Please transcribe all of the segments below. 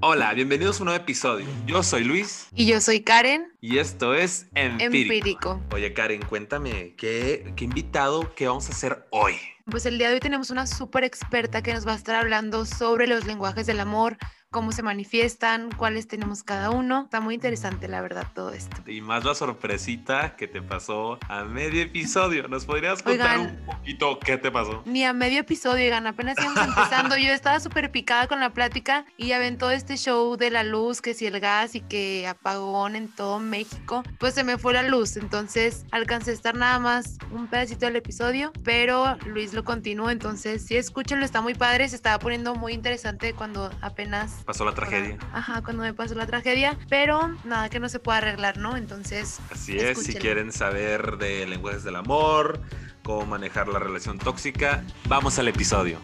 Hola, bienvenidos a un nuevo episodio. Yo soy Luis Y yo soy Karen, y esto es Empírico. empírico. Oye, Karen, cuéntame, ¿qué, qué invitado, qué vamos a hacer hoy? Pues el día de hoy tenemos una súper experta que nos va a estar hablando sobre los lenguajes del amor, cómo se manifiestan, cuáles tenemos cada uno. Está muy interesante, la verdad, todo esto. Y más la sorpresita que te pasó a medio episodio. ¿Nos podrías contar Oigan. un poquito qué te pasó? Ni a medio episodio, oigan, apenas íbamos empezando. Yo estaba súper picada con la plática y ya ven todo este show de la luz, que si el gas y que apagón en todo México, pues se me fue la luz. Entonces alcancé a estar nada más un pedacito del episodio, pero Luis lo continuó. Entonces, sí, escúchenlo, está muy padre. Se estaba poniendo muy interesante cuando apenas Pasó la tragedia. Ajá, cuando me pasó la tragedia, pero nada que no se pueda arreglar, ¿no? Entonces, Así es, si quieren saber de lenguajes del amor, cómo manejar la relación tóxica, vamos al episodio.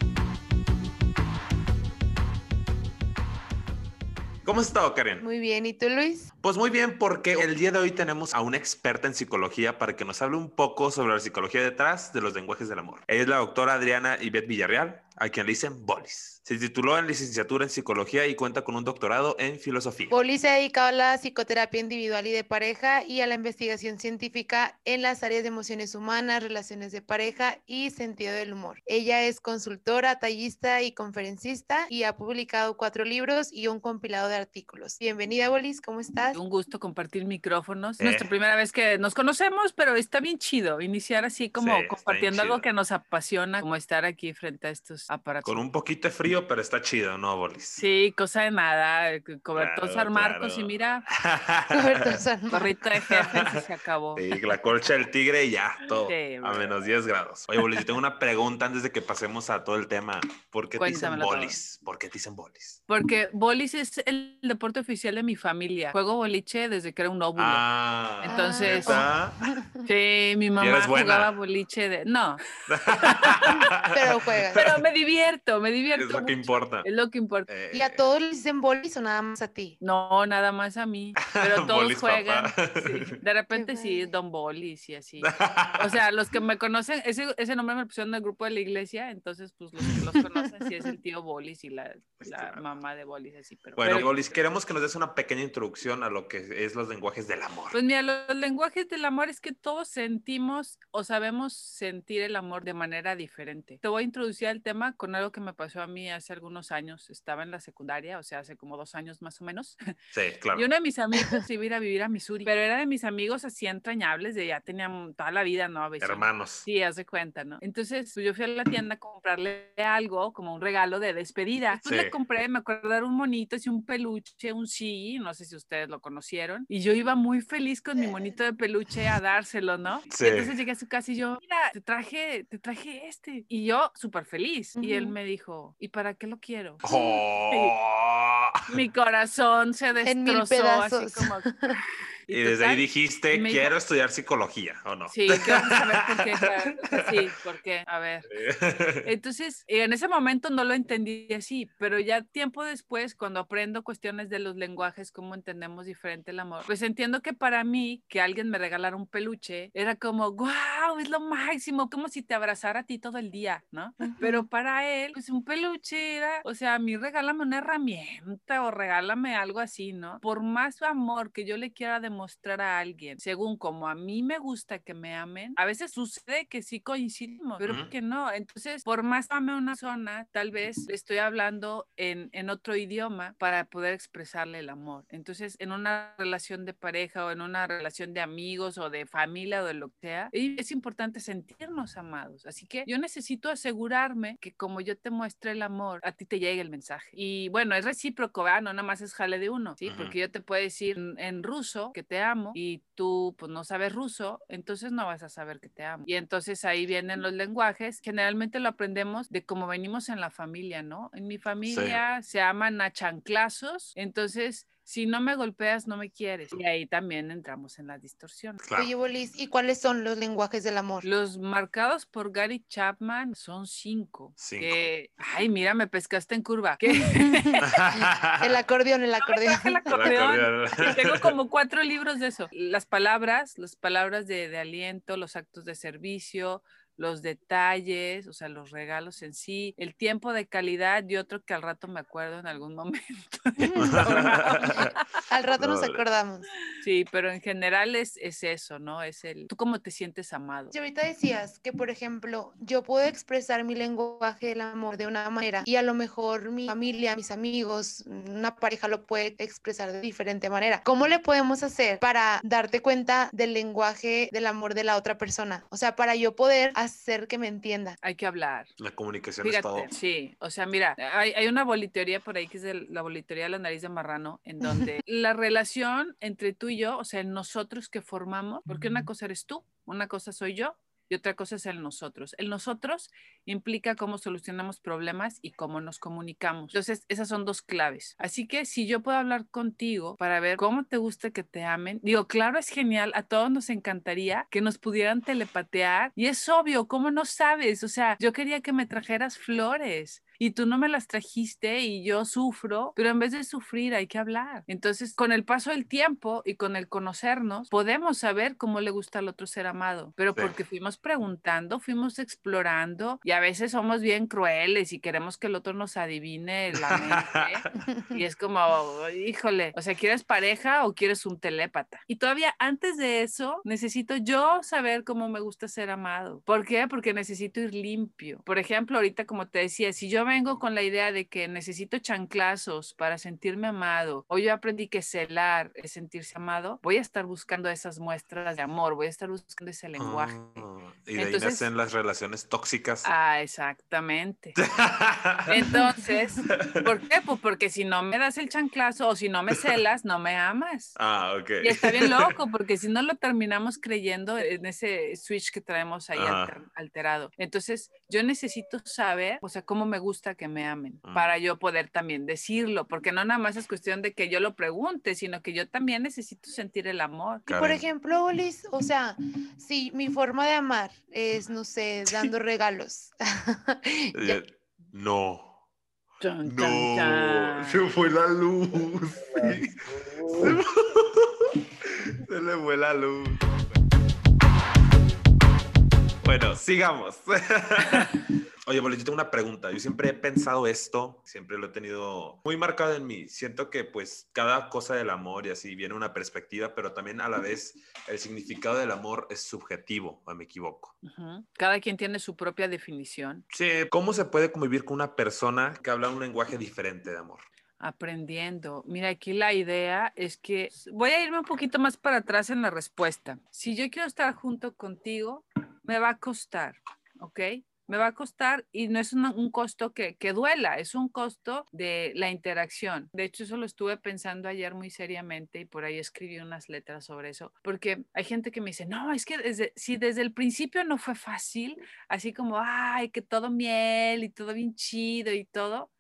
¿Cómo has estado, Karen? muy bien. ¿Y tú, Luis? Pues muy bien, porque el día de hoy tenemos a una experta en psicología para que nos hable un poco sobre la psicología detrás de los lenguajes del amor. Ella es la doctora Adriana Ivette Villarreal, a quien le dicen Bolis. Se tituló en licenciatura en psicología y cuenta con un doctorado en filosofía. Poli se ha dedicado a la psicoterapia individual y de pareja y a la investigación científica en las áreas de emociones humanas, relaciones de pareja y sentido del humor. Ella es consultora, tallista y conferencista y ha publicado cuatro libros y un compilado de artículos. Bienvenida, Bolis, ¿cómo estás? Un gusto compartir micrófonos. Eh. Nuestra primera vez que nos conocemos, pero está bien chido iniciar así como Sí, compartiendo algo que nos apasiona, como estar aquí frente a estos aparatos. Con un poquito de frío, pero está chido, ¿no, Bolis? Sí, cosa de nada, eh, co- cobertor Claro, San Marcos claro. y mira, Roberto San gorrito de jefe y se acabó. Sí, la colcha del tigre y ya, todo. Sí, a menos 10 grados. Oye, Bolis, yo tengo una pregunta antes de que pasemos a todo el tema. ¿Por qué te dicen Cuéntamelo todo. Bolis? ¿Por qué te dicen Bolis? Porque bolis es el deporte oficial de mi familia. Juego boliche desde que era un óvulo. Ah, Entonces- ¿neta? Sí, mi mamá jugaba boliche de... No, Pero juegas. pero me divierto, me divierto es lo que importa. Es lo que importa. Eh, ¿Y a todos les dicen Bolis o nada más a ti? No, nada más a mí. Pero todos Bolis, juegan. sí. De repente sí. Don Bolis y así. O sea, los que me conocen, ese, ese nombre me pusieron del grupo de la iglesia, entonces pues los que los conocen sí es el tío Bolis y la, la Claro. mamá de Bolis así. Pero, Bueno, pero- Bolis, queremos que nos des una pequeña introducción a lo que es los lenguajes del amor. Pues mira, los lenguajes del amor es que todos sentimos o sabemos sentir el amor de manera diferente. Te voy a introducir al tema con algo que me pasó a mí hace algunos años. Estaba en la secundaria, o sea, hace como dos años más o menos. Sí, claro. Y uno de mis amigos iba a ir a vivir a Missouri, pero era de mis amigos así entrañables, de ya tenían toda la vida, ¿no? Vecino. Hermanos. Sí, haz de cuenta, ¿no? Entonces pues, yo fui a la tienda a comprarle algo, como un regalo de despedida. Pues Sí. le compré, me acuerdo, era un monito, así un peluche, un sí, no sé si ustedes lo conocieron. Y yo iba muy feliz con mi monito de peluche a dárselo, ¿no? Sí. Y entonces llegué a su casa y yo, mira, te traje, te traje este. Y yo súper feliz. Y él me dijo, ¿y para qué lo quiero? Oh. Mi corazón se En mil destrozó así pedazos. como... Y desde ahí total, dijiste, me dijo- quiero estudiar psicología, ¿o no? Sí, quiero saber por qué. claro. Sí, por qué. A ver. Entonces, en ese momento no lo entendí así, pero ya tiempo después, cuando aprendo cuestiones de los lenguajes, cómo entendemos diferente el amor, pues entiendo que para mí, que alguien me regalara un peluche, era como, wow, es lo máximo, como si te abrazara a ti todo el día, ¿no? Pero para él, pues un peluche era, o sea, a mí regálame una herramienta o regálame algo así, ¿no? Por más amor que yo le quiera demostrar a alguien, según como a mí me gusta que me amen, a veces sucede que sí coincidimos, pero Ujú. que no. Entonces, por más ame una zona, tal vez estoy hablando en, en otro idioma para poder expresarle el amor. Entonces, en una relación de pareja o en una relación de amigos o de familia o de lo que sea, es importante sentirnos amados. Así que yo necesito asegurarme que como yo te muestre el amor, a ti te llegue el mensaje. Y bueno, es recíproco, ¿verdad? No nada más es jale de uno, ¿sí? Porque yo te puedo decir en, en ruso que te amo y tú pues no sabes ruso, entonces no vas a saber que te amo. Y entonces ahí vienen los lenguajes. Generalmente lo aprendemos de cómo venimos en la familia, ¿no? En mi familia se aman a chanclazos, entonces si no me golpeas, no me quieres. Y ahí también entramos en la distorsión. Claro. Oye, Bolis, ¿y cuáles son los lenguajes del amor? Los marcados por Gary Chapman son cinco. Cinco. Que, ay, mira, me pescaste en curva. Que El acordeón, el acordeón. el El acordeón. acordeón. Tengo como cuatro libros de eso. Las palabras, las palabras de, de aliento, los actos de servicio, los detalles, o sea, los regalos en sí, el tiempo de calidad y otro que al rato me acuerdo en algún momento. al rato nos acordamos. Sí, pero en general es, es eso, ¿no? Es el, tú cómo te sientes amado. Y ahorita decías que, por ejemplo, yo puedo expresar mi lenguaje del amor de una manera y a lo mejor mi familia, mis amigos, una pareja lo puede expresar de diferente manera. ¿Cómo le podemos hacer para darte cuenta del lenguaje del amor de la otra persona? O sea, para yo poder hacer que me entienda. Hay que hablar. La comunicación es todo. Sí, o sea, mira, hay, hay una bolitería por ahí que es la bolitería de la nariz de marrano, en donde la relación entre tú y yo, o sea, nosotros que formamos, porque una cosa eres tú, una cosa soy yo, otra cosa es el nosotros. El nosotros implica cómo solucionamos problemas y cómo nos comunicamos. Entonces, esas son dos claves. Así que si yo puedo hablar contigo para ver cómo te gusta que te amen, digo, claro, es genial, a todos nos encantaría que nos pudieran telepatear y es obvio, ¿cómo no sabes? O sea, yo quería que me trajeras flores y tú no me las trajiste y yo sufro, pero en vez de sufrir hay que hablar. Entonces, con el paso del tiempo y con el conocernos, podemos saber cómo le gusta al otro ser amado, pero porque fuimos preguntando, fuimos explorando y a veces somos bien crueles y queremos que el otro nos adivine la mente y es como, híjole, o sea, ¿quieres pareja o quieres un telépata? Y todavía antes de eso, necesito yo saber cómo me gusta ser amado. ¿Por qué? Porque necesito ir limpio. Por ejemplo, ahorita como te decía, si yo vengo con la idea de que necesito chanclazos para sentirme amado, o yo aprendí que celar es sentirse amado, voy a estar buscando esas muestras de amor, voy a estar buscando ese lenguaje. Ah, y de ahí nacen las relaciones tóxicas. Ah, exactamente. Entonces, ¿por qué? Pues porque si no me das el chanclazo o si no me celas, no me amas. Ah, ok. Y está bien loco, porque si no lo terminamos creyendo en ese switch que traemos ahí alterado. Entonces, yo necesito saber, o sea, cómo me gusta que me amen, mm. para yo poder también decirlo, porque no nada más es cuestión de que yo lo pregunte, sino que yo también necesito sentir el amor. Y por ejemplo, Liz, o sea, si mi forma de amar es, no sé, dando regalos. no. no, se fue la luz. se le fue la luz. Bueno, sigamos. Oye, Boli, yo tengo una pregunta. Yo siempre he pensado esto, siempre lo he tenido muy marcado en mí. Siento que pues cada cosa del amor y así viene una perspectiva, pero también a la vez el significado del amor es subjetivo, o me equivoco. Cada quien tiene su propia definición. Sí, ¿cómo se puede convivir con una persona que habla un lenguaje diferente de amor? aprendiendo. Mira, aquí la idea es que voy a irme un poquito más para atrás en la respuesta. Si yo quiero estar junto contigo, me va a costar, ¿ok? Me va a costar y no es un, costo que, que, duela, es un costo de la interacción. De hecho, eso lo estuve pensando ayer muy seriamente y por ahí escribí unas letras sobre eso, porque hay gente que me dice, no, es que desde, si desde el principio no fue fácil, así como, ay, que todo miel y todo bien chido y todo,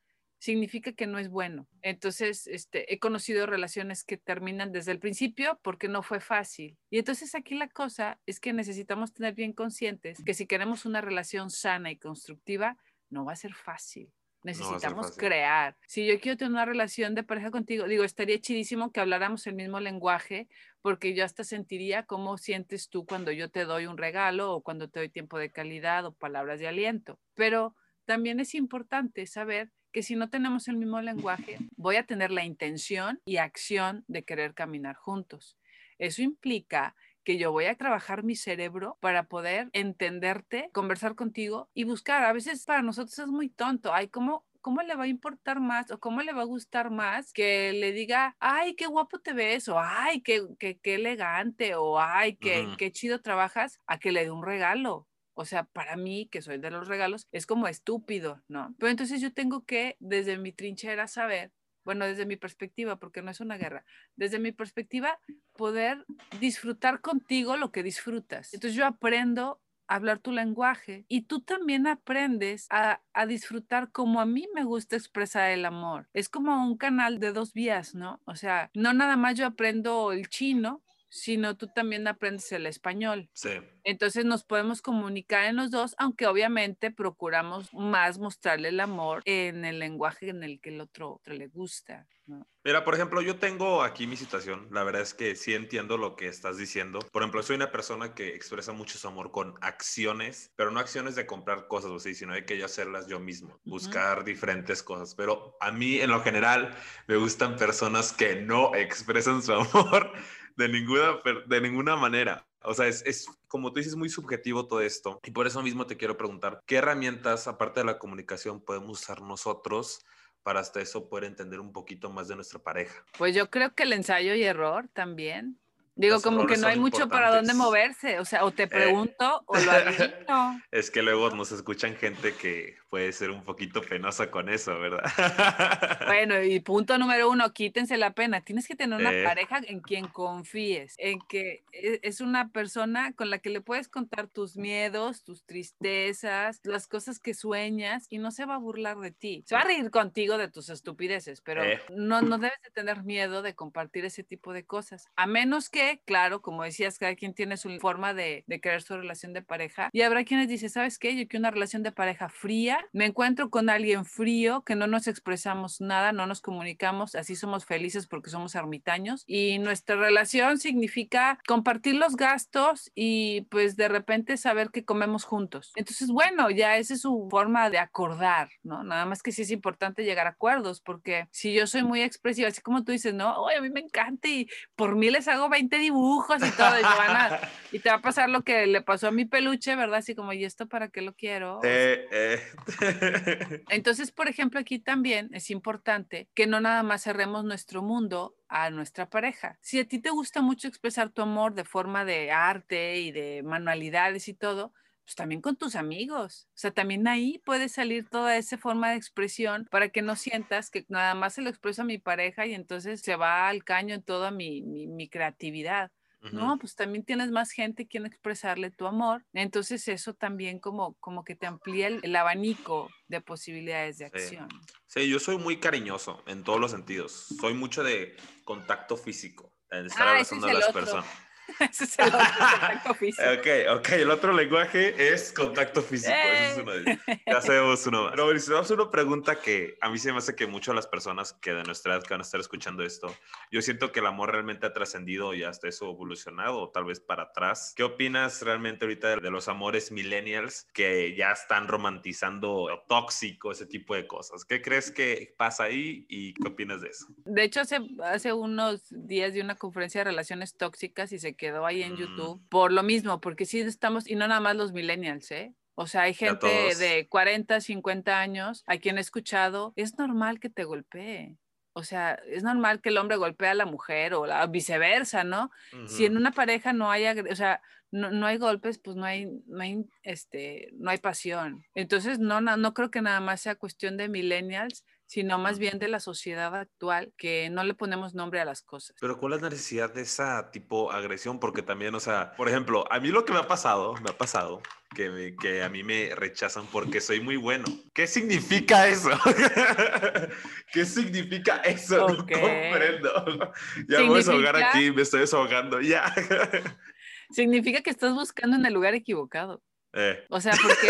significa que no es bueno. Entonces, este, he conocido relaciones que terminan desde el principio porque no fue fácil. Y entonces aquí la cosa es que necesitamos tener bien conscientes que si queremos una relación sana y constructiva, no va a ser fácil. Necesitamos crear. Si yo quiero tener una relación de pareja contigo, digo, estaría chidísimo que habláramos el mismo lenguaje, porque yo hasta sentiría cómo sientes tú cuando yo te doy un regalo o cuando te doy tiempo de calidad o palabras de aliento. Pero también es importante saber que si no tenemos el mismo lenguaje, voy a tener la intención y acción de querer caminar juntos. Eso implica que yo voy a trabajar mi cerebro para poder entenderte, conversar contigo y buscar. A veces para nosotros es muy tonto. Hay como ¿cómo le va a importar más o cómo le va a gustar más que le diga, ay, qué guapo te ves o ay, qué, qué, elegante o ay, qué, qué chido trabajas a que le dé un regalo? O sea, para mí, que soy de los regalos, es como estúpido, ¿no? Pero entonces yo tengo que, desde mi trinchera, saber, bueno, desde mi perspectiva, porque no es una guerra, desde mi perspectiva, poder disfrutar contigo lo que disfrutas. Entonces yo aprendo a hablar tu lenguaje y tú también aprendes a, a, disfrutar como a mí me gusta expresar el amor. Es como un canal de dos vías, ¿no? O sea, no nada más yo aprendo el chino, sino tú también aprendes el español. Sí. Entonces nos podemos comunicar en los dos, aunque obviamente procuramos más mostrarle el amor en el lenguaje en el que el otro, otro le gusta. ¿no? Mira, por ejemplo, yo tengo aquí mi situación. La verdad es que sí entiendo lo que estás diciendo. Por ejemplo, soy una persona que expresa mucho su amor con acciones, pero no acciones de comprar cosas o así, sino de que yo hacerlas yo mismo, buscar diferentes cosas. Pero a mí, en lo general, me gustan personas que no expresan su amor de ninguna, de ninguna manera. O sea, es, es, como tú dices, muy subjetivo todo esto. Y por eso mismo te quiero preguntar, ¿qué herramientas, aparte de la comunicación, podemos usar nosotros para hasta eso poder entender un poquito más de nuestra pareja? Pues yo creo que el ensayo y error también. Digo, Los como que no hay mucho para dónde moverse. O sea, o te pregunto o lo adivino. Es que luego nos escuchan gente que puede ser un poquito penosa con eso, ¿verdad? Bueno, y punto número uno, quítense la pena. Tienes que tener una Eh. pareja en quien confíes, en que e- es una persona con la que le puedes contar tus miedos, tus tristezas, las cosas que sueñas y no se va a burlar de ti. Se va a reír contigo de tus estupideces, pero Eh. no, no debes de tener miedo de compartir ese tipo de cosas. A menos que, claro, como decías, cada quien tiene su forma de, de crear su relación de pareja y habrá quienes dicen, ¿sabes qué? Yo quiero una relación de pareja fría, me encuentro con alguien frío, que no nos expresamos nada, no nos comunicamos, así somos felices porque somos ermitaños y nuestra relación significa compartir los gastos y pues de repente saber que comemos juntos. Entonces, bueno, ya esa es su forma de acordar, ¿no? Nada más que sí es importante llegar a acuerdos porque si yo soy muy expresiva, así como tú dices, no, a mí me encanta y por mí les hago 20 dibujos y todo y, van a- y te va a pasar lo que le pasó a mi peluche, ¿verdad? Así como, ¿y esto para qué lo quiero? Eh, eh. entonces, por ejemplo, aquí también es importante que no nada más cerremos nuestro mundo a nuestra pareja. Si a ti te gusta mucho expresar tu amor de forma de arte y de manualidades y todo, pues también con tus amigos. O sea, también ahí puede salir toda esa forma de expresión para que no sientas que nada más se lo expreso a mi pareja y entonces se va al caño en toda mi, mi, mi creatividad. No, Ujú. pues también tienes más gente quien expresarle tu amor. Entonces eso también como, como que te amplía el, el abanico de posibilidades de Sí. acción. Sí, yo soy muy cariñoso en todos los sentidos. Soy mucho de contacto físico, de estar Ah, abrazando es a las otro. personas. Ese es el otro contacto físico. Ok, ok, el otro lenguaje es contacto físico. ese es uno de. Ya sabemos uno más. Pero Mauricio, vamos a una pregunta que a mí se me hace que muchas de las personas que de nuestra edad que van a estar escuchando esto, yo siento que el amor realmente ha trascendido y hasta eso evolucionado, o tal vez para atrás. ¿Qué opinas realmente ahorita de, de los amores millennials que ya están romantizando lo tóxico, ese tipo de cosas? ¿Qué crees que pasa ahí y qué opinas de eso? De hecho, hace, hace unos días di una conferencia de relaciones tóxicas y se quedó ahí en Mm. YouTube por lo mismo, porque sí estamos, y no nada más los millennials, ¿eh? O sea, hay gente de 40, 50 años a quien he escuchado, es normal que te golpee. O sea, es normal que el hombre golpee a la mujer o la viceversa, ¿no? Si en una pareja no hay, o sea, no, no hay golpes, pues no hay, no hay, este, no hay pasión. Entonces, no, no, no creo que nada más sea cuestión de millennials, sino más bien de la sociedad actual, que no le ponemos nombre a las cosas. Pero ¿cuál es la necesidad de esa tipo agresión? Porque también, o sea, por ejemplo, a mí lo que me ha pasado, me ha pasado que, me- que a mí me rechazan porque soy muy bueno. ¿Qué significa eso? ¿Qué significa eso? Ok. No comprendo. Ya me voy a desahogar aquí, me estoy desahogando, ya. Significa que estás buscando en el lugar equivocado. Eh, O sea, porque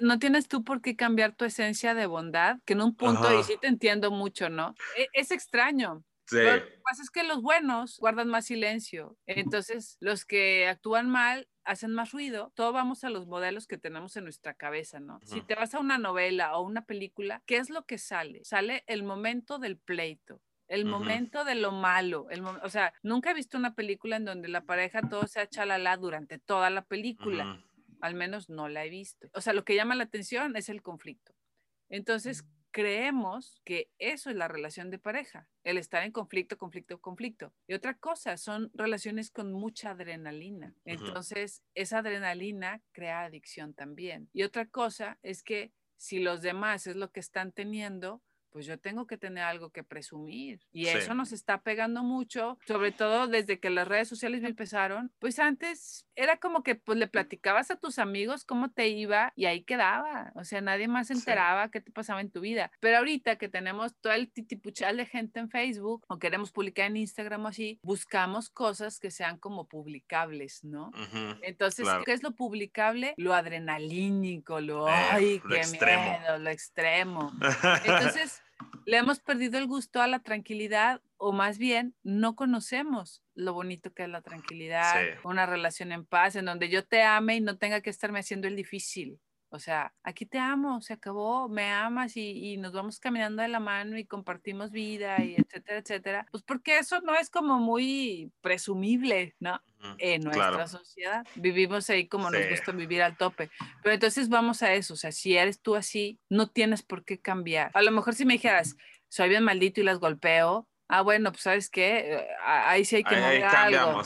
no tienes tú por qué cambiar tu esencia de bondad, que en un punto, y Ajá. sí te entiendo mucho, ¿no? E- Es extraño, sí. Lo que pasa es que los buenos guardan más silencio. Entonces, los que actúan mal hacen más ruido. Todo vamos a los modelos que tenemos en nuestra cabeza, ¿no? Si te vas a una novela o una película, ¿qué es lo que sale? Sale el momento del pleito. El momento de lo malo, el o sea, nunca he visto una película en donde la pareja todo sea chalala durante toda la película Ujú. Al menos no la he visto. O sea, lo que llama la atención es el conflicto. Entonces, creemos que eso es la relación de pareja, el estar en conflicto, conflicto, conflicto. Y otra cosa, son relaciones con mucha adrenalina. Entonces, esa adrenalina crea adicción también. Y otra cosa es que si los demás es lo que están teniendo, pues yo tengo que tener algo que presumir. Y eso nos está pegando mucho, sobre todo desde que las redes sociales me empezaron. Pues antes era como que pues le platicabas a tus amigos cómo te iba y ahí quedaba. O sea, nadie más se enteraba qué te pasaba en tu vida. Pero ahorita que tenemos todo el titipuchal de gente en Facebook o queremos publicar en Instagram o así, buscamos cosas que sean como publicables, ¿no? Entonces, ¿qué es lo publicable? Lo adrenalínico, lo, eh, ay, qué miedo, lo extremo. Entonces, le hemos perdido el gusto a la tranquilidad o más bien no conocemos lo bonito que es la tranquilidad, una relación en paz, en donde yo te ame y no tenga que estarme haciendo el difícil. O sea, aquí te amo, se acabó, me amas y, nos vamos caminando de la mano y compartimos vida y etcétera, etcétera. Pues porque eso no es como muy presumible, ¿no? En nuestra sociedad. Vivimos ahí como nos gusta vivir al tope. Pero entonces vamos a eso, o sea, si eres tú así, no tienes por qué cambiar. A lo mejor si me dijeras, soy bien maldito y las golpeo, Ah, bueno, pues sabes qué, eh, ahí sí hay que mover algo.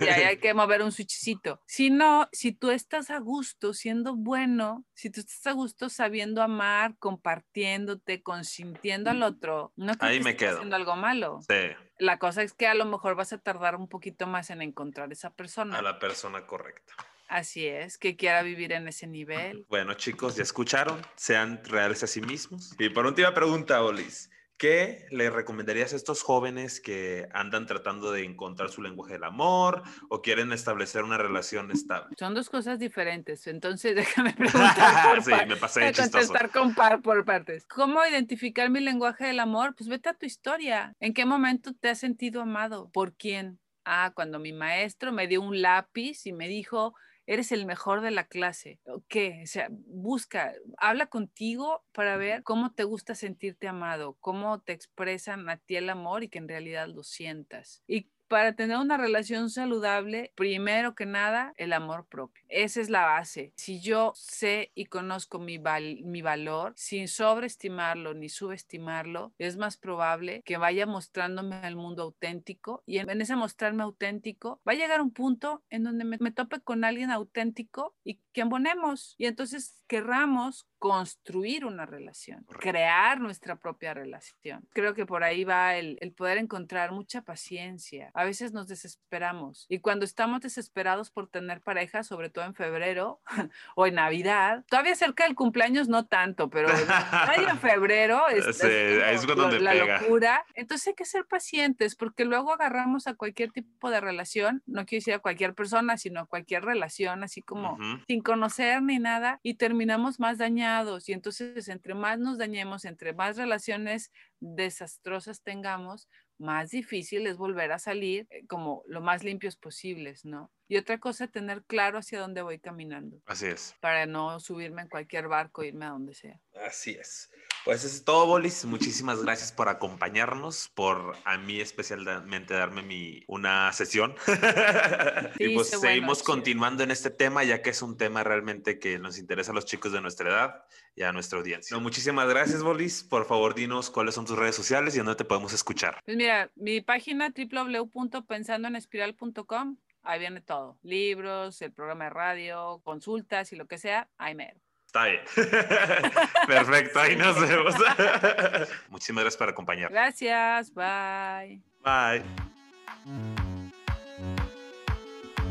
Y ahí hay que mover un switchcito. Si no, si tú estás a gusto siendo bueno, si tú estás a gusto sabiendo amar, compartiéndote, consintiendo al otro, no que ahí me quedo. haciendo algo malo. Sí. La cosa es que a lo mejor vas a tardar un poquito más en encontrar esa persona. A la persona correcta. Así es, que quiera vivir en ese nivel. Bueno, chicos, ya escucharon, sean reales a sí mismos. Y por última pregunta, Olis. ¿Qué le recomendarías a estos jóvenes que andan tratando de encontrar su lenguaje del amor o quieren establecer una relación estable? Son dos cosas diferentes, entonces déjame preguntar por sí, me pasé de contestar con par por partes. ¿Cómo identificar mi lenguaje del amor? Pues vete a tu historia. ¿En qué momento te has sentido amado? ¿Por quién? Ah, cuando mi maestro me dio un lápiz y me dijo, eres el mejor de la clase. ¿Qué? O sea, busca, habla contigo para ver cómo te gusta sentirte amado, cómo te expresan a ti el amor y que en realidad lo sientas. Y para tener una relación saludable, primero que nada, el amor propio. Esa es la base. Si yo sé y conozco mi, mi valor, sin sobreestimarlo ni subestimarlo, es más probable que vaya mostrándome al mundo auténtico y en, ese mostrarme auténtico va a llegar un punto en donde me, me tope con alguien auténtico y que embonemos y entonces querramos construir una relación, crear nuestra propia relación. Creo que por ahí va el, el, poder encontrar mucha paciencia. A veces nos desesperamos y cuando estamos desesperados por tener pareja, sobre todo en febrero o en Navidad, todavía cerca del cumpleaños no tanto, pero en febrero es, es, la locura. Entonces hay que ser pacientes porque luego agarramos a cualquier tipo de relación, no quiero decir a cualquier persona, sino a cualquier relación, así como sin conocer ni nada y terminamos más dañados. Y entonces entre más nos dañemos, entre más relaciones desastrosas tengamos, más difícil es volver a salir eh, como lo más limpios posibles, ¿no? Y otra cosa, tener claro hacia dónde voy caminando. Así es. Para no subirme en cualquier barco e irme a donde sea. Así es. Pues eso es todo, Bolis. Muchísimas gracias por acompañarnos, por a mí especialmente darme mi, una sesión. y pues seguimos continuando en este tema, ya que es un tema realmente que nos interesa a los chicos de nuestra edad y a nuestra audiencia. muchísimas gracias, Bolis. Por favor, dinos cuáles son tus redes sociales y dónde te podemos escuchar. Pues mira, mi página www.pensandoenespiral.com ahí viene todo. Libros, el programa de radio, consultas y lo que sea, ahí me. Está bien. Perfecto, ahí nos vemos. Muchísimas gracias por acompañarnos. Gracias, bye. Bye.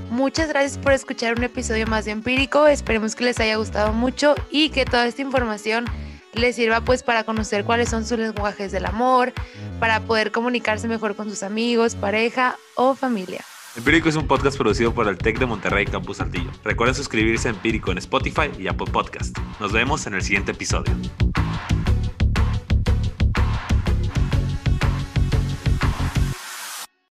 Muchas gracias por escuchar un episodio más de Empírico. Esperemos que les haya gustado mucho y que toda esta información les sirva pues para conocer cuáles son sus lenguajes del amor, para poder comunicarse mejor con sus amigos, pareja o familia. Empírico es un podcast producido por el TEC de Monterrey Campus Saltillo. Recuerden suscribirse a Empírico en Spotify y Apple Podcast. Nos vemos en el siguiente episodio.